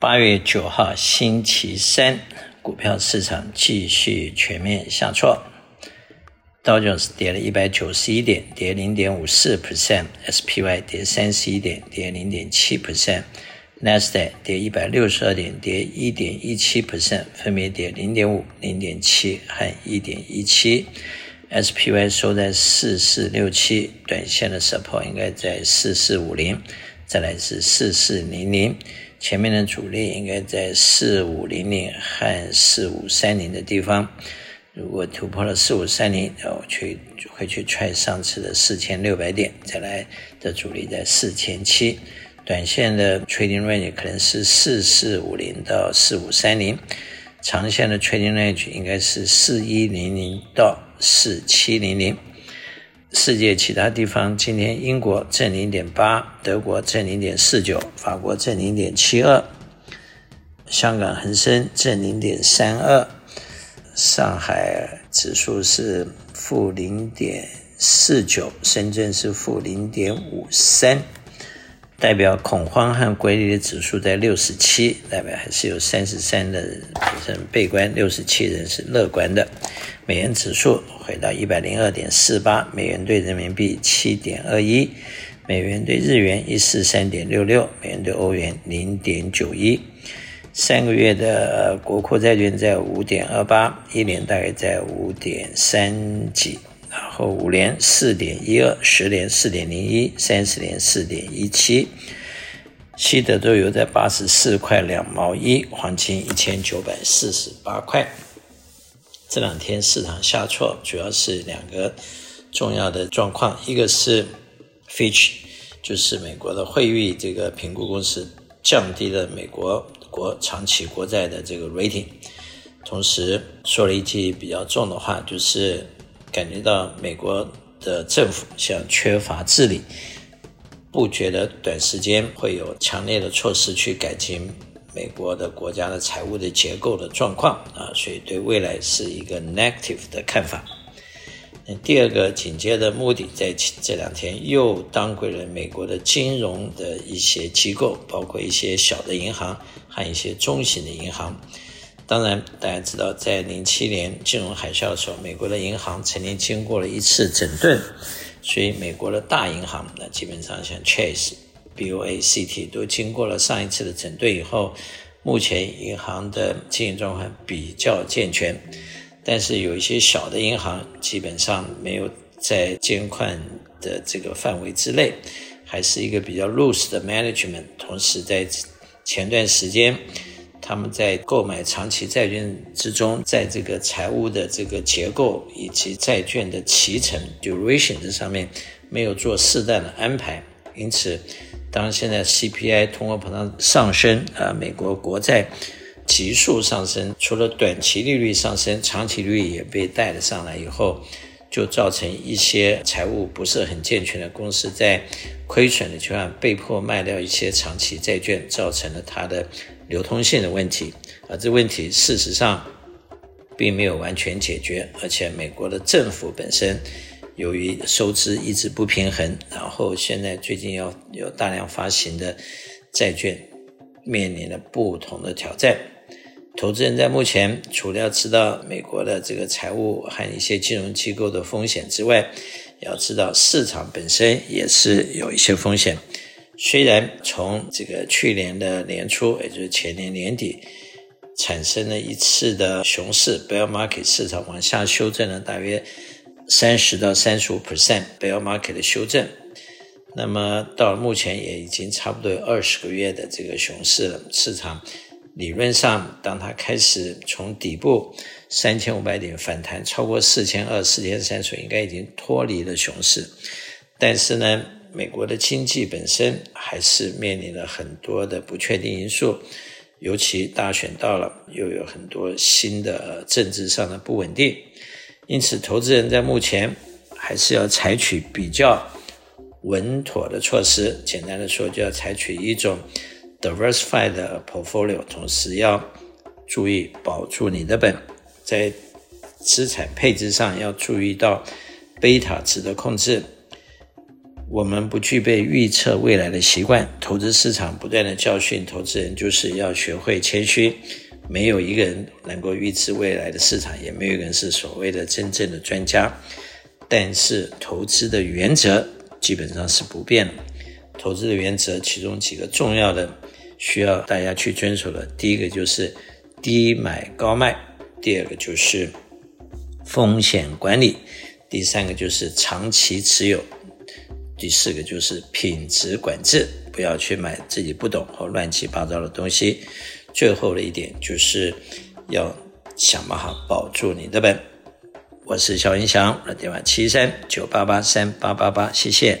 八月九号星期三，股票市场继续全面下挫。道琼斯跌了一百九十一点，跌零点五四 percent；SPY 跌三十一点，跌零点七 percent；纳斯达克跌一百六十二点，跌一点一七 percent，分别跌零点五、零点七和一点一七。SPY 收在四四六七，短线的 support 应该在四四五零，再来是四四零零。前面的阻力应该在四五零零和四五三零的地方，如果突破了四五三零，然后去会去踹上次的四千六百点，再来的阻力在四千七，短线的 trading range 可能是四四五零到四五三零，长线的 trading range 应该是四一零零到四七零零。世界其他地方，今天英国正零点八，德国正零点四九，法国正零点七二，香港恒生正零点三二，上海指数是负零点四九，深圳是负零点五三。代表恐慌和规律的指数在六十七，代表还是有三十三的人悲观，六十七人是乐观的。美元指数回到一百零二点四八，美元兑人民币七点二一，美元兑日元一四三点六六，美元兑欧元零点九一。三个月的国库债券在五点二八，一年大概在五点三几。然后五年四点一二，十年四点零一，三十年四点一七，西德州油在八十四块两毛一，黄金一千九百四十八块。这两天市场下挫，主要是两个重要的状况，一个是 Fitch，就是美国的惠誉这个评估公司降低了美国国长期国债的这个 rating，同时说了一句比较重的话，就是。感觉到美国的政府像缺乏治理，不觉得短时间会有强烈的措施去改进美国的国家的财务的结构的状况啊，所以对未来是一个 negative 的看法。那第二个紧接的目的，在这两天又当归了美国的金融的一些机构，包括一些小的银行和一些中型的银行。当然，大家知道，在零七年金融海啸的时候，美国的银行曾经经过了一次整顿，所以美国的大银行，那基本上像 Chase、BOA、CT 都经过了上一次的整顿以后，目前银行的经营状况比较健全。但是有一些小的银行，基本上没有在监管的这个范围之内，还是一个比较 loose 的 management。同时，在前段时间。他们在购买长期债券之中，在这个财务的这个结构以及债券的期程 duration 这上面没有做适当的安排，因此，当现在 CPI 通货膨胀上升，啊，美国国债急速上升，除了短期利率上升，长期利率也被带了上来以后，就造成一些财务不是很健全的公司在亏损的情况下被迫卖掉一些长期债券，造成了它的。流通性的问题，而这问题事实上并没有完全解决，而且美国的政府本身由于收支一直不平衡，然后现在最近要有大量发行的债券，面临了不同的挑战。投资人在目前除了要知道美国的这个财务和一些金融机构的风险之外，要知道市场本身也是有一些风险。虽然从这个去年的年初，也就是前年年底，产生了一次的熊市 （bear market） 市场往下修正了大约三十到三十五 percent bear market 的修正，那么到目前也已经差不多有二十个月的这个熊市了。市场理论上，当它开始从底部三千五百点反弹超过四千二、四千三时，应该已经脱离了熊市，但是呢，美国的经济本身还是面临了很多的不确定因素，尤其大选到了，又有很多新的政治上的不稳定，因此投资人在目前还是要采取比较稳妥的措施。简单的说，就要采取一种 diversified portfolio，同时要注意保住你的本，在资产配置上要注意到贝塔值的控制。我们不具备预测未来的习惯。投资市场不断的教训投资人，就是要学会谦虚。没有一个人能够预知未来的市场，也没有人是所谓的真正的专家。但是投资的原则基本上是不变的。投资的原则其中几个重要的需要大家去遵守的，第一个就是低买高卖，第二个就是风险管理，第三个就是长期持有，第四个就是品质管制，不要去买自己不懂或乱七八糟的东西。最后的一点就是要想办法保住你的本。我是肖云祥，我的电话七三九八八三八八八，谢谢。